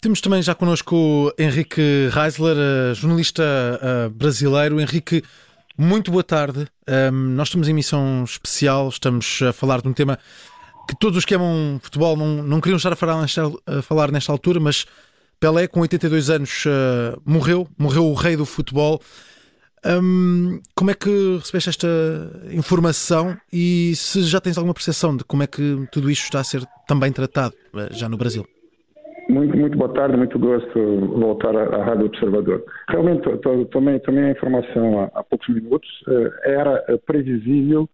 temos também já connosco Henrique Reisler, jornalista brasileiro. Henrique, muito boa tarde. nós estamos em emissão especial, estamos a falar de um tema que todos os que amam futebol não, não queriam estar a falar, nesta, a falar nesta altura, mas Pelé, com 82 anos, uh, morreu, morreu o rei do futebol. Um, como é que recebeste esta informação e se já tens alguma percepção de como é que tudo isto está a ser também tratado já no Brasil? Muito, muito boa tarde, muito gosto voltar à, Rádio Observador. Realmente, tomei, tomei a informação há, há poucos minutos. Uh, era previsível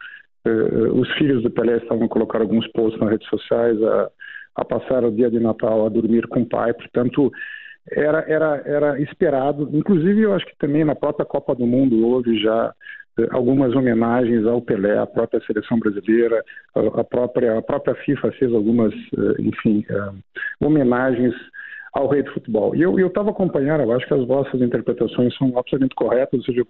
Uh, os filhos do Pelé estavam a colocar alguns posts nas redes sociais, a, a, passar o dia de Natal a dormir com o pai, portanto, era, era, era esperado. Inclusive, eu acho que também na própria Copa do Mundo houve já uh, algumas homenagens ao Pelé, à própria seleção brasileira, a, própria, a própria FIFA fez algumas, uh, enfim, homenagens ao rei do futebol. E eu estava acompanhando, eu acho que as vossas interpretações são absolutamente corretas, ou seja,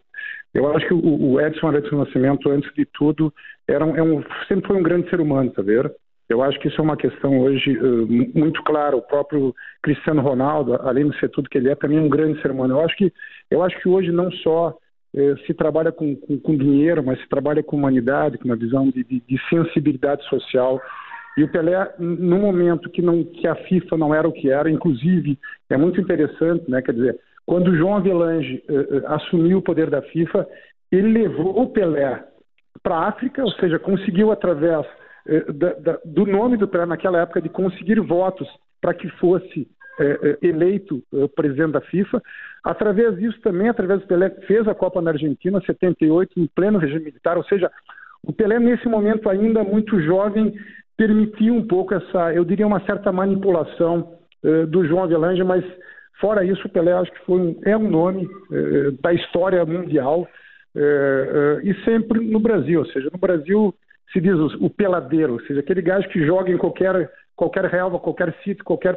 eu acho que o, o Edson Arantes Nascimento, antes de tudo, era um, é um, sempre foi um grande ser humano, tá vendo? Eu acho que isso é uma questão hoje uh, muito clara. O próprio Cristiano Ronaldo, além de ser tudo que ele é, também é um grande ser humano. Eu acho que, eu acho que hoje não só uh, se trabalha com, com, com, dinheiro, mas se trabalha com humanidade, com uma visão de, de, de sensibilidade social. E o Pelé, no momento que, não, que a FIFA não era o que era, inclusive, é muito interessante, né? Quer dizer, quando o João Avelange uh, assumiu o poder da FIFA, ele levou o Pelé para a África, ou seja, conseguiu através da, da, do nome do Pelé naquela época de conseguir votos para que fosse eleito presidente da FIFA. Através disso também, através do Pelé, fez a Copa na Argentina, 78, em pleno regime militar, ou seja, o Pelé nesse momento ainda muito jovem permitiu um pouco essa, eu diria, uma certa manipulação do João Avelange, mas fora isso, o Pelé acho que foi um, é um nome da história mundial e sempre no Brasil, ou seja, no Brasil se diz o, o, peladeiro, ou seja, aquele gajo que joga em qualquer qualquer relva, qualquer sítio, qualquer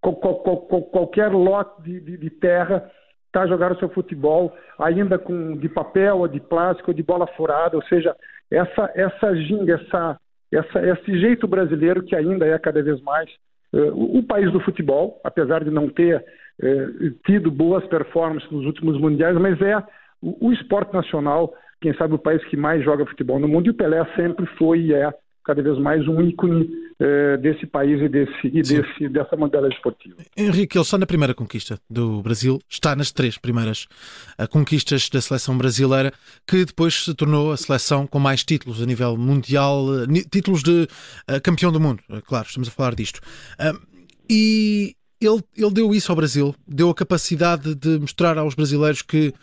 qualquer lote de, de, de terra está a jogar o seu futebol, ainda com de papel ou de plástico ou de bola furada, ou seja, essa essa ginga, essa essa, esse jeito brasileiro que ainda é cada vez mais uh, o, país do futebol, apesar de não ter uh, tido boas performances nos últimos mundiais, mas é o, o, esporte nacional, quem sabe o país que mais joga futebol no mundo, e o Pelé sempre foi e é cada vez mais um ícone eh, desse país e, desse, e desse, dessa modalidade esportiva. Henrique, ele está na primeira conquista do Brasil, está nas três primeiras uh, conquistas da seleção brasileira, que depois se tornou a seleção com mais títulos a nível mundial, uh, títulos de campeão do mundo, claro, estamos a falar disto. e ele, ele deu isso ao Brasil, deu a capacidade de mostrar aos brasileiros que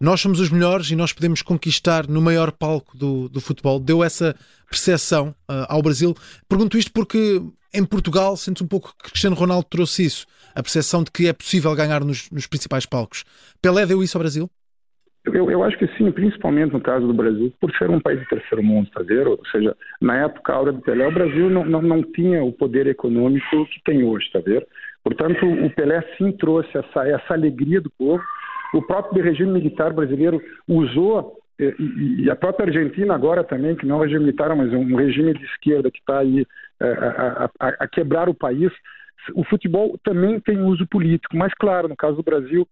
nós somos os melhores e nós podemos conquistar no maior palco do, do futebol. Deu essa percepção uh, ao Brasil. Pergunto isto porque em Portugal sente um pouco que Cristiano Ronaldo trouxe isso, a percepção de que é possível ganhar nos, nos principais palcos. Pelé deu isso ao Brasil? Eu, eu, acho que sim, principalmente no caso do Brasil, por ser um país de terceiro mundo, tá vendo? Ou seja, na época, a hora do Pelé, o Brasil não, não, não tinha o poder econômico que tem hoje, tá vendo? Portanto, o Pelé sim trouxe essa, essa alegria do povo, o próprio regime militar brasileiro usou, eh, e a própria Argentina agora também, que não é um regime militar, mas é um regime de esquerda que está aí eh, a, a, a quebrar o país, o futebol também tem uso político. Mas, claro, no caso do Brasil,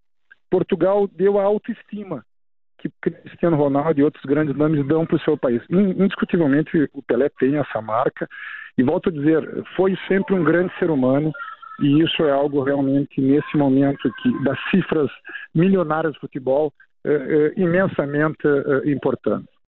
Portugal deu a autoestima que Cristiano Ronaldo e outros grandes nomes dão para o seu país. Indiscutivelmente, o Pelé tem essa marca. E volto a dizer, foi sempre um grande ser humano, e isso é algo realmente, nesse momento que, das cifras milionárias do futebol, é, é, imensamente é, importante.